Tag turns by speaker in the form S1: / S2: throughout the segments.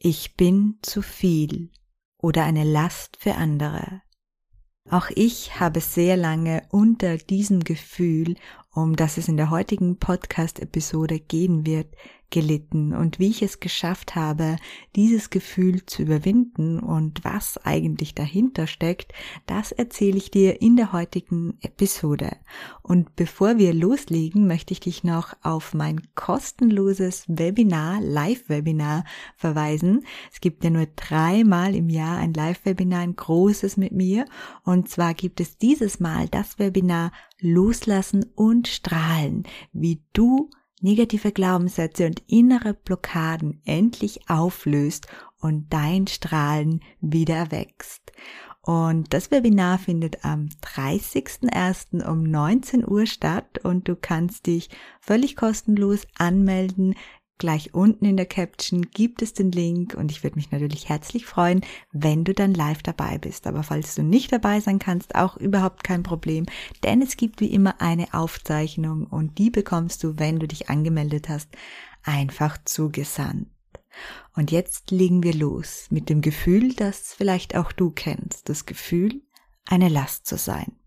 S1: Ich bin zu viel oder eine Last für andere. Auch ich habe sehr lange unter diesem Gefühl, um das es in der heutigen Podcast-Episode gehen wird, gelitten und wie ich es geschafft habe, dieses Gefühl zu überwinden und was eigentlich dahinter steckt, das erzähle ich dir in der heutigen Episode. Und bevor wir loslegen, möchte ich dich noch auf mein kostenloses Webinar, Live-Webinar verweisen. Es gibt ja nur dreimal im Jahr ein Live-Webinar, ein großes mit mir. Und zwar gibt es dieses Mal das Webinar Loslassen und Strahlen, wie du negative Glaubenssätze und innere Blockaden endlich auflöst und dein Strahlen wieder erwächst. Und das Webinar findet am 30.01. um 19 Uhr statt und du kannst dich völlig kostenlos anmelden. Gleich unten in der Caption gibt es den Link und ich würde mich natürlich herzlich freuen, wenn du dann live dabei bist. Aber falls du nicht dabei sein kannst, auch überhaupt kein Problem, denn es gibt wie immer eine Aufzeichnung und die bekommst du, wenn du dich angemeldet hast, einfach zugesandt. Und jetzt legen wir los mit dem Gefühl, das vielleicht auch du kennst, das Gefühl, eine Last zu sein.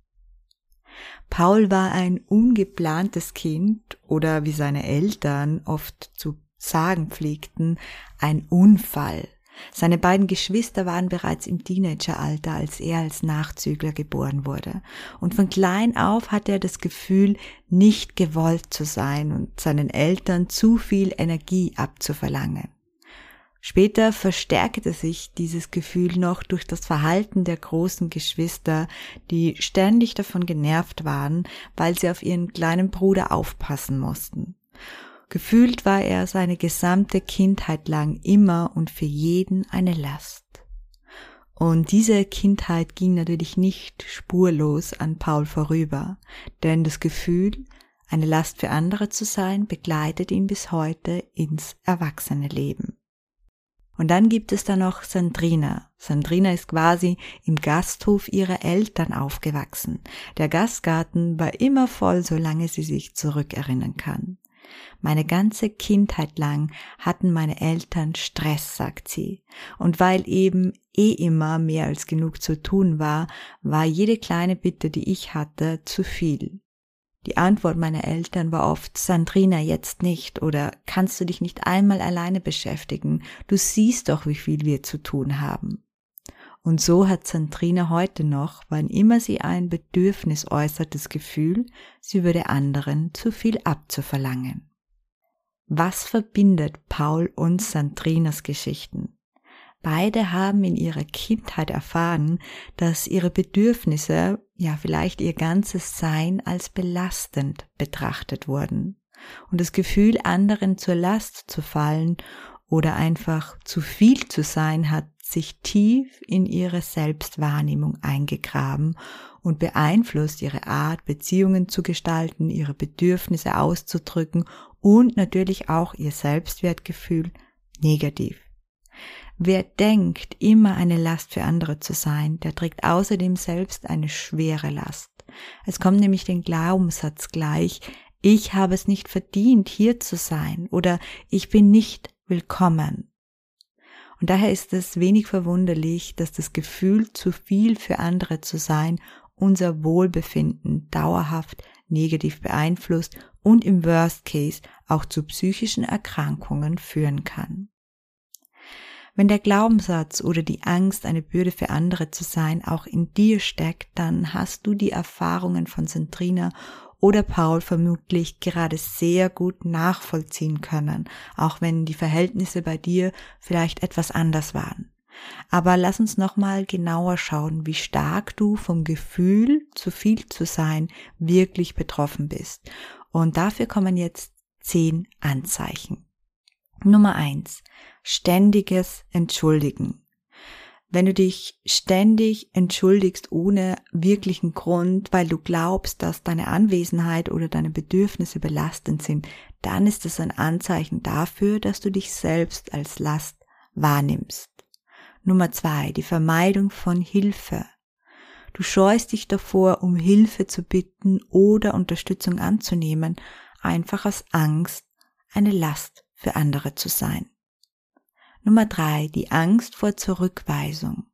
S1: Paul war ein ungeplantes Kind oder wie seine Eltern oft zu sagen pflegten, ein Unfall. Seine beiden Geschwister waren bereits im Teenageralter, als er als Nachzügler geboren wurde. Und von klein auf hatte er das Gefühl, nicht gewollt zu sein und seinen Eltern zu viel Energie abzuverlangen. Später verstärkte sich dieses Gefühl noch durch das Verhalten der großen Geschwister, die ständig davon genervt waren, weil sie auf ihren kleinen Bruder aufpassen mussten. Gefühlt war er seine gesamte Kindheit lang immer und für jeden eine Last. Und diese Kindheit ging natürlich nicht spurlos an Paul vorüber, denn das Gefühl, eine Last für andere zu sein, begleitet ihn bis heute ins erwachsene Leben. Und dann gibt es da noch Sandrina. Sandrina ist quasi im Gasthof ihrer Eltern aufgewachsen. Der Gastgarten war immer voll, solange sie sich zurückerinnern kann. Meine ganze Kindheit lang hatten meine Eltern Stress, sagt sie. Und weil eben eh immer mehr als genug zu tun war, war jede kleine Bitte, die ich hatte, zu viel. Die Antwort meiner Eltern war oft, Sandrina, jetzt nicht oder kannst du dich nicht einmal alleine beschäftigen? Du siehst doch, wie viel wir zu tun haben. Und so hat Sandrina heute noch, wann immer sie ein Bedürfnis äußert, das Gefühl, sie würde anderen zu viel abzuverlangen. Was verbindet Paul und Sandrinas Geschichten? Beide haben in ihrer Kindheit erfahren, dass ihre Bedürfnisse, ja vielleicht ihr ganzes Sein als belastend betrachtet wurden. Und das Gefühl, anderen zur Last zu fallen oder einfach zu viel zu sein, hat sich tief in ihre Selbstwahrnehmung eingegraben und beeinflusst ihre Art, Beziehungen zu gestalten, ihre Bedürfnisse auszudrücken und natürlich auch ihr Selbstwertgefühl negativ. Wer denkt, immer eine Last für andere zu sein, der trägt außerdem selbst eine schwere Last. Es kommt nämlich den Glaubenssatz gleich, ich habe es nicht verdient, hier zu sein oder ich bin nicht willkommen. Und daher ist es wenig verwunderlich, dass das Gefühl, zu viel für andere zu sein, unser Wohlbefinden dauerhaft negativ beeinflusst und im Worst Case auch zu psychischen Erkrankungen führen kann. Wenn der Glaubenssatz oder die Angst, eine Bürde für andere zu sein, auch in dir steckt, dann hast du die Erfahrungen von Centrina oder Paul vermutlich gerade sehr gut nachvollziehen können, auch wenn die Verhältnisse bei dir vielleicht etwas anders waren. Aber lass uns nochmal genauer schauen, wie stark du vom Gefühl, zu viel zu sein, wirklich betroffen bist. Und dafür kommen jetzt zehn Anzeichen. Nummer eins: Ständiges Entschuldigen. Wenn du dich ständig entschuldigst ohne wirklichen Grund, weil du glaubst, dass deine Anwesenheit oder deine Bedürfnisse belastend sind, dann ist es ein Anzeichen dafür, dass du dich selbst als Last wahrnimmst. Nummer zwei, die Vermeidung von Hilfe. Du scheust dich davor, um Hilfe zu bitten oder Unterstützung anzunehmen, einfach aus Angst, eine Last für andere zu sein. Nummer drei, die Angst vor Zurückweisung.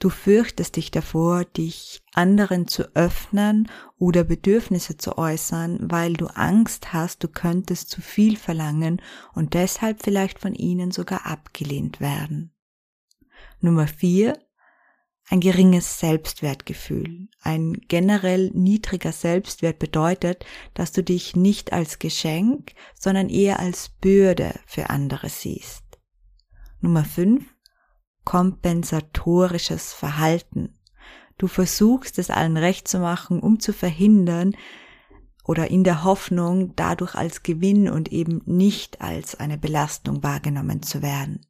S1: Du fürchtest dich davor, dich anderen zu öffnen oder Bedürfnisse zu äußern, weil du Angst hast, du könntest zu viel verlangen und deshalb vielleicht von ihnen sogar abgelehnt werden. Nummer vier, ein geringes Selbstwertgefühl. Ein generell niedriger Selbstwert bedeutet, dass du dich nicht als Geschenk, sondern eher als Bürde für andere siehst. Nummer 5. Kompensatorisches Verhalten. Du versuchst es allen recht zu machen, um zu verhindern oder in der Hoffnung, dadurch als Gewinn und eben nicht als eine Belastung wahrgenommen zu werden.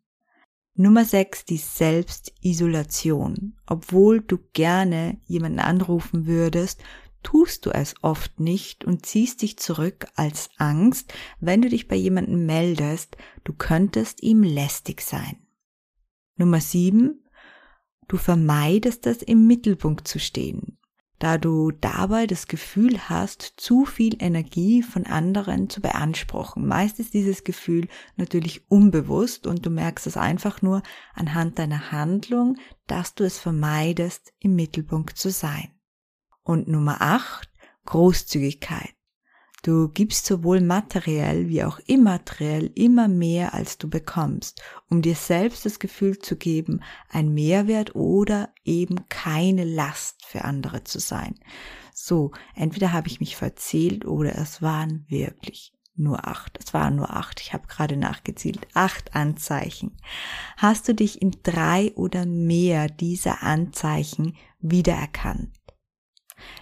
S1: Nummer 6, die Selbstisolation. Obwohl du gerne jemanden anrufen würdest, tust du es oft nicht und ziehst dich zurück als Angst, wenn du dich bei jemandem meldest, du könntest ihm lästig sein. Nummer 7, du vermeidest es im Mittelpunkt zu stehen da du dabei das Gefühl hast, zu viel Energie von anderen zu beanspruchen. Meist ist dieses Gefühl natürlich unbewusst und du merkst es einfach nur anhand deiner Handlung, dass du es vermeidest, im Mittelpunkt zu sein. Und Nummer 8, Großzügigkeit. Du gibst sowohl materiell wie auch immateriell immer mehr, als du bekommst, um dir selbst das Gefühl zu geben, ein Mehrwert oder eben keine Last für andere zu sein. So, entweder habe ich mich verzählt oder es waren wirklich nur acht. Es waren nur acht. Ich habe gerade nachgezählt. Acht Anzeichen. Hast du dich in drei oder mehr dieser Anzeichen wiedererkannt?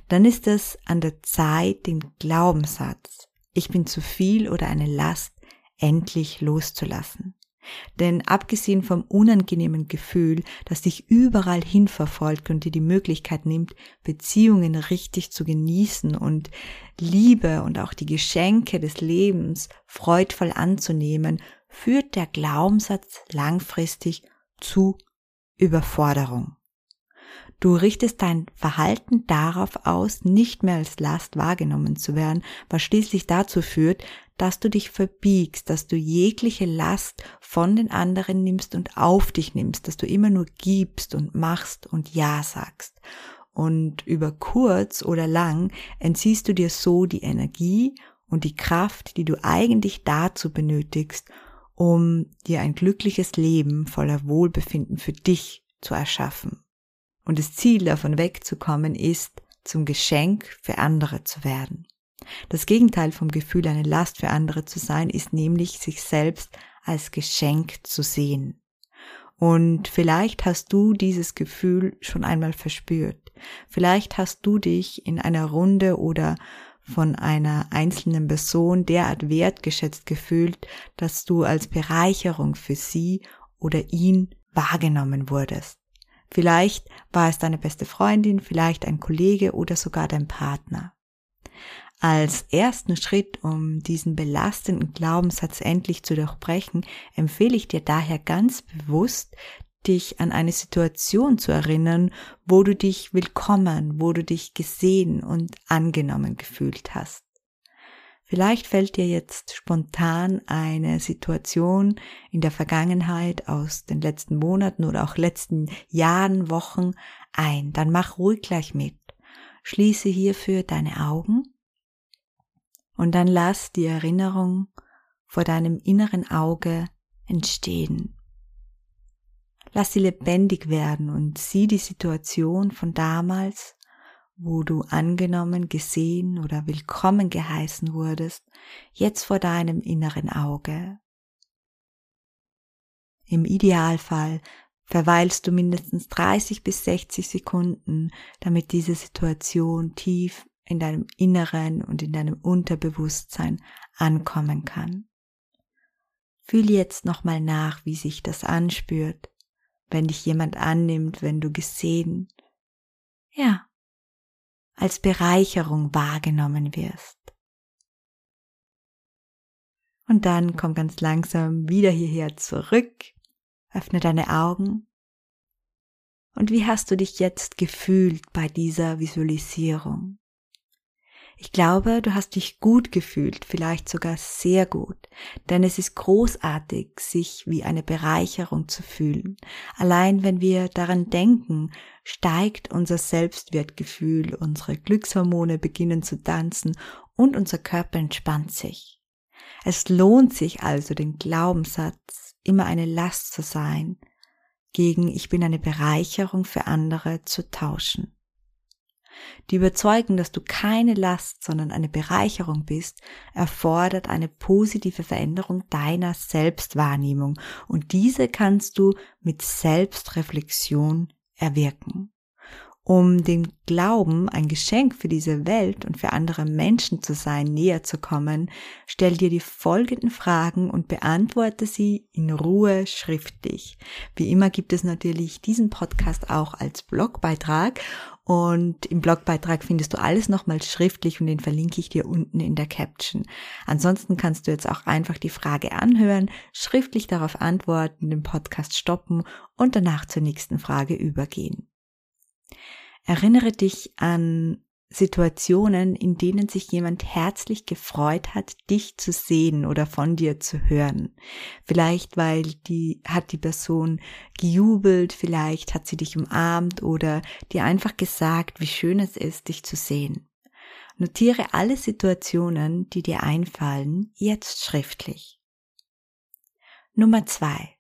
S1: Dann ist es an der Zeit, den Glaubenssatz, ich bin zu viel oder eine Last, endlich loszulassen. Denn abgesehen vom unangenehmen Gefühl, das dich überall hin verfolgt und dir die Möglichkeit nimmt, Beziehungen richtig zu genießen und Liebe und auch die Geschenke des Lebens freudvoll anzunehmen, führt der Glaubenssatz langfristig zu Überforderung. Du richtest dein Verhalten darauf aus, nicht mehr als Last wahrgenommen zu werden, was schließlich dazu führt, dass du dich verbiegst, dass du jegliche Last von den anderen nimmst und auf dich nimmst, dass du immer nur gibst und machst und Ja sagst. Und über kurz oder lang entziehst du dir so die Energie und die Kraft, die du eigentlich dazu benötigst, um dir ein glückliches Leben voller Wohlbefinden für dich zu erschaffen. Und das Ziel davon wegzukommen ist, zum Geschenk für andere zu werden. Das Gegenteil vom Gefühl, eine Last für andere zu sein, ist nämlich sich selbst als Geschenk zu sehen. Und vielleicht hast du dieses Gefühl schon einmal verspürt. Vielleicht hast du dich in einer Runde oder von einer einzelnen Person derart wertgeschätzt gefühlt, dass du als Bereicherung für sie oder ihn wahrgenommen wurdest. Vielleicht war es deine beste Freundin, vielleicht ein Kollege oder sogar dein Partner. Als ersten Schritt, um diesen belastenden Glaubenssatz endlich zu durchbrechen, empfehle ich dir daher ganz bewusst, dich an eine Situation zu erinnern, wo du dich willkommen, wo du dich gesehen und angenommen gefühlt hast. Vielleicht fällt dir jetzt spontan eine Situation in der Vergangenheit aus den letzten Monaten oder auch letzten Jahren, Wochen ein. Dann mach ruhig gleich mit. Schließe hierfür deine Augen und dann lass die Erinnerung vor deinem inneren Auge entstehen. Lass sie lebendig werden und sieh die Situation von damals wo du angenommen, gesehen oder willkommen geheißen wurdest, jetzt vor deinem inneren Auge. Im Idealfall verweilst du mindestens 30 bis 60 Sekunden, damit diese Situation tief in deinem Inneren und in deinem Unterbewusstsein ankommen kann. Fühl jetzt nochmal nach, wie sich das anspürt, wenn dich jemand annimmt, wenn du gesehen, ja, als Bereicherung wahrgenommen wirst. Und dann komm ganz langsam wieder hierher zurück, öffne deine Augen. Und wie hast du dich jetzt gefühlt bei dieser Visualisierung? Ich glaube, du hast dich gut gefühlt, vielleicht sogar sehr gut, denn es ist großartig, sich wie eine Bereicherung zu fühlen. Allein wenn wir daran denken, steigt unser Selbstwertgefühl, unsere Glückshormone beginnen zu tanzen und unser Körper entspannt sich. Es lohnt sich also, den Glaubenssatz, immer eine Last zu sein, gegen ich bin eine Bereicherung für andere zu tauschen. Die Überzeugung, dass du keine Last, sondern eine Bereicherung bist, erfordert eine positive Veränderung deiner Selbstwahrnehmung und diese kannst du mit Selbstreflexion erwirken um dem Glauben, ein Geschenk für diese Welt und für andere Menschen zu sein, näher zu kommen, stell dir die folgenden Fragen und beantworte sie in Ruhe schriftlich. Wie immer gibt es natürlich diesen Podcast auch als Blogbeitrag und im Blogbeitrag findest du alles nochmal schriftlich und den verlinke ich dir unten in der Caption. Ansonsten kannst du jetzt auch einfach die Frage anhören, schriftlich darauf antworten, den Podcast stoppen und danach zur nächsten Frage übergehen. Erinnere dich an Situationen, in denen sich jemand herzlich gefreut hat, dich zu sehen oder von dir zu hören. Vielleicht weil die, hat die Person gejubelt, vielleicht hat sie dich umarmt oder dir einfach gesagt, wie schön es ist, dich zu sehen. Notiere alle Situationen, die dir einfallen, jetzt schriftlich. Nummer zwei.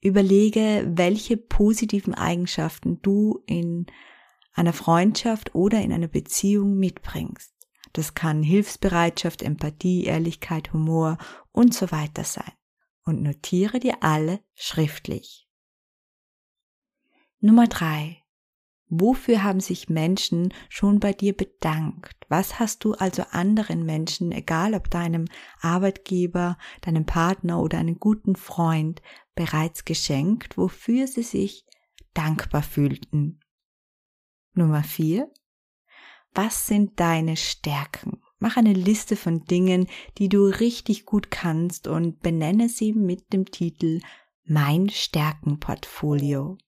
S1: Überlege, welche positiven Eigenschaften du in einer Freundschaft oder in einer Beziehung mitbringst. Das kann Hilfsbereitschaft, Empathie, Ehrlichkeit, Humor und so weiter sein. Und notiere dir alle schriftlich. Nummer drei. Wofür haben sich Menschen schon bei dir bedankt? Was hast du also anderen Menschen, egal ob deinem Arbeitgeber, deinem Partner oder einem guten Freund, bereits geschenkt, wofür sie sich dankbar fühlten? Nummer vier. Was sind deine Stärken? Mach eine Liste von Dingen, die du richtig gut kannst und benenne sie mit dem Titel Mein Stärkenportfolio.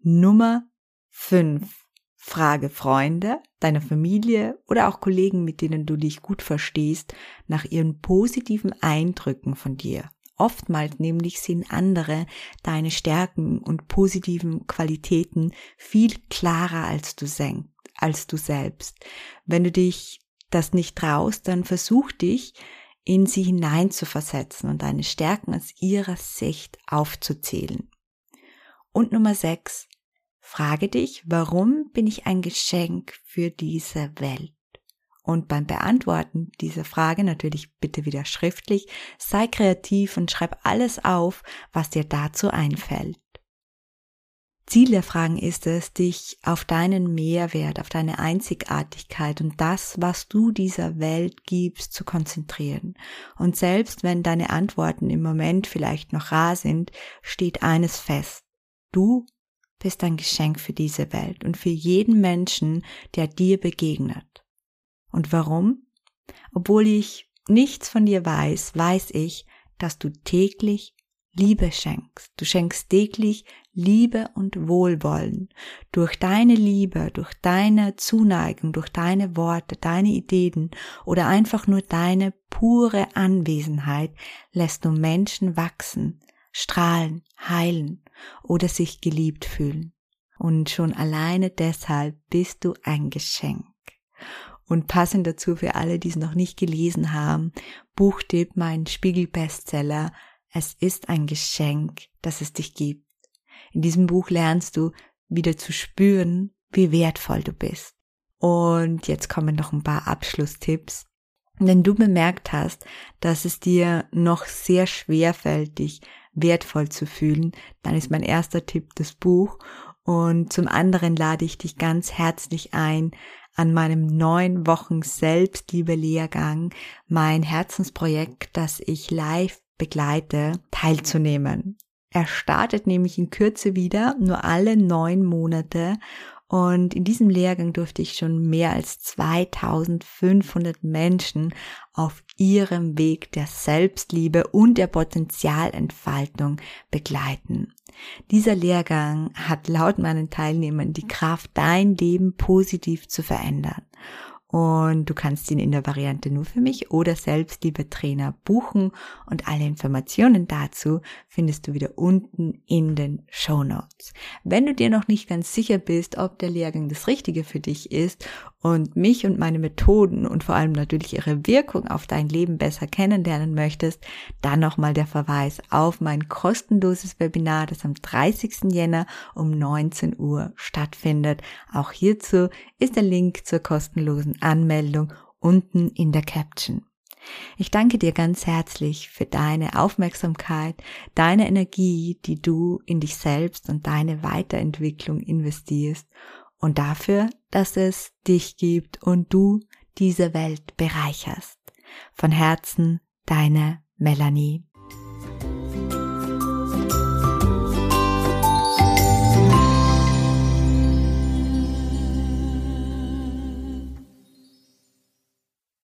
S1: Nummer fünf. Frage Freunde, deine Familie oder auch Kollegen, mit denen du dich gut verstehst, nach ihren positiven Eindrücken von dir. Oftmals nämlich sind andere deine Stärken und positiven Qualitäten viel klarer als du, als du selbst. Wenn du dich das nicht traust, dann versuch dich in sie hineinzuversetzen und deine Stärken aus ihrer Sicht aufzuzählen. Und Nummer sechs, frage dich, warum bin ich ein Geschenk für diese Welt? Und beim Beantworten dieser Frage natürlich bitte wieder schriftlich, sei kreativ und schreib alles auf, was dir dazu einfällt. Ziel der Fragen ist es, dich auf deinen Mehrwert, auf deine Einzigartigkeit und das, was du dieser Welt gibst, zu konzentrieren. Und selbst wenn deine Antworten im Moment vielleicht noch rar sind, steht eines fest. Du bist ein Geschenk für diese Welt und für jeden Menschen, der dir begegnet. Und warum? Obwohl ich nichts von dir weiß, weiß ich, dass du täglich Liebe schenkst. Du schenkst täglich Liebe und Wohlwollen. Durch deine Liebe, durch deine Zuneigung, durch deine Worte, deine Ideen oder einfach nur deine pure Anwesenheit lässt du Menschen wachsen, strahlen, heilen oder sich geliebt fühlen. Und schon alleine deshalb bist du ein Geschenk. Und passend dazu für alle, die es noch nicht gelesen haben, Buchtipp, mein Spiegel-Bestseller, es ist ein Geschenk, dass es dich gibt. In diesem Buch lernst du wieder zu spüren, wie wertvoll du bist. Und jetzt kommen noch ein paar Abschlusstipps. Wenn du bemerkt hast, dass es dir noch sehr schwer fällt, dich wertvoll zu fühlen, dann ist mein erster Tipp das Buch. Und zum anderen lade ich dich ganz herzlich ein, an meinem neun Wochen Selbstliebe-Lehrgang, mein Herzensprojekt, das ich live begleite, teilzunehmen. Er startet nämlich in Kürze wieder, nur alle neun Monate. Und in diesem Lehrgang durfte ich schon mehr als 2500 Menschen auf ihrem Weg der Selbstliebe und der Potenzialentfaltung begleiten. Dieser Lehrgang hat laut meinen Teilnehmern die Kraft, dein Leben positiv zu verändern. Und du kannst ihn in der Variante nur für mich oder selbst, liebe Trainer, buchen. Und alle Informationen dazu findest du wieder unten in den Show Notes. Wenn du dir noch nicht ganz sicher bist, ob der Lehrgang das Richtige für dich ist und mich und meine Methoden und vor allem natürlich ihre Wirkung auf dein Leben besser kennenlernen möchtest, dann nochmal der Verweis auf mein kostenloses Webinar, das am 30. Jänner um 19 Uhr stattfindet. Auch hierzu ist der Link zur kostenlosen Anmeldung unten in der Caption. Ich danke dir ganz herzlich für deine Aufmerksamkeit, deine Energie, die du in dich selbst und deine Weiterentwicklung investierst und dafür, dass es dich gibt und du diese Welt bereicherst. Von Herzen, deine Melanie.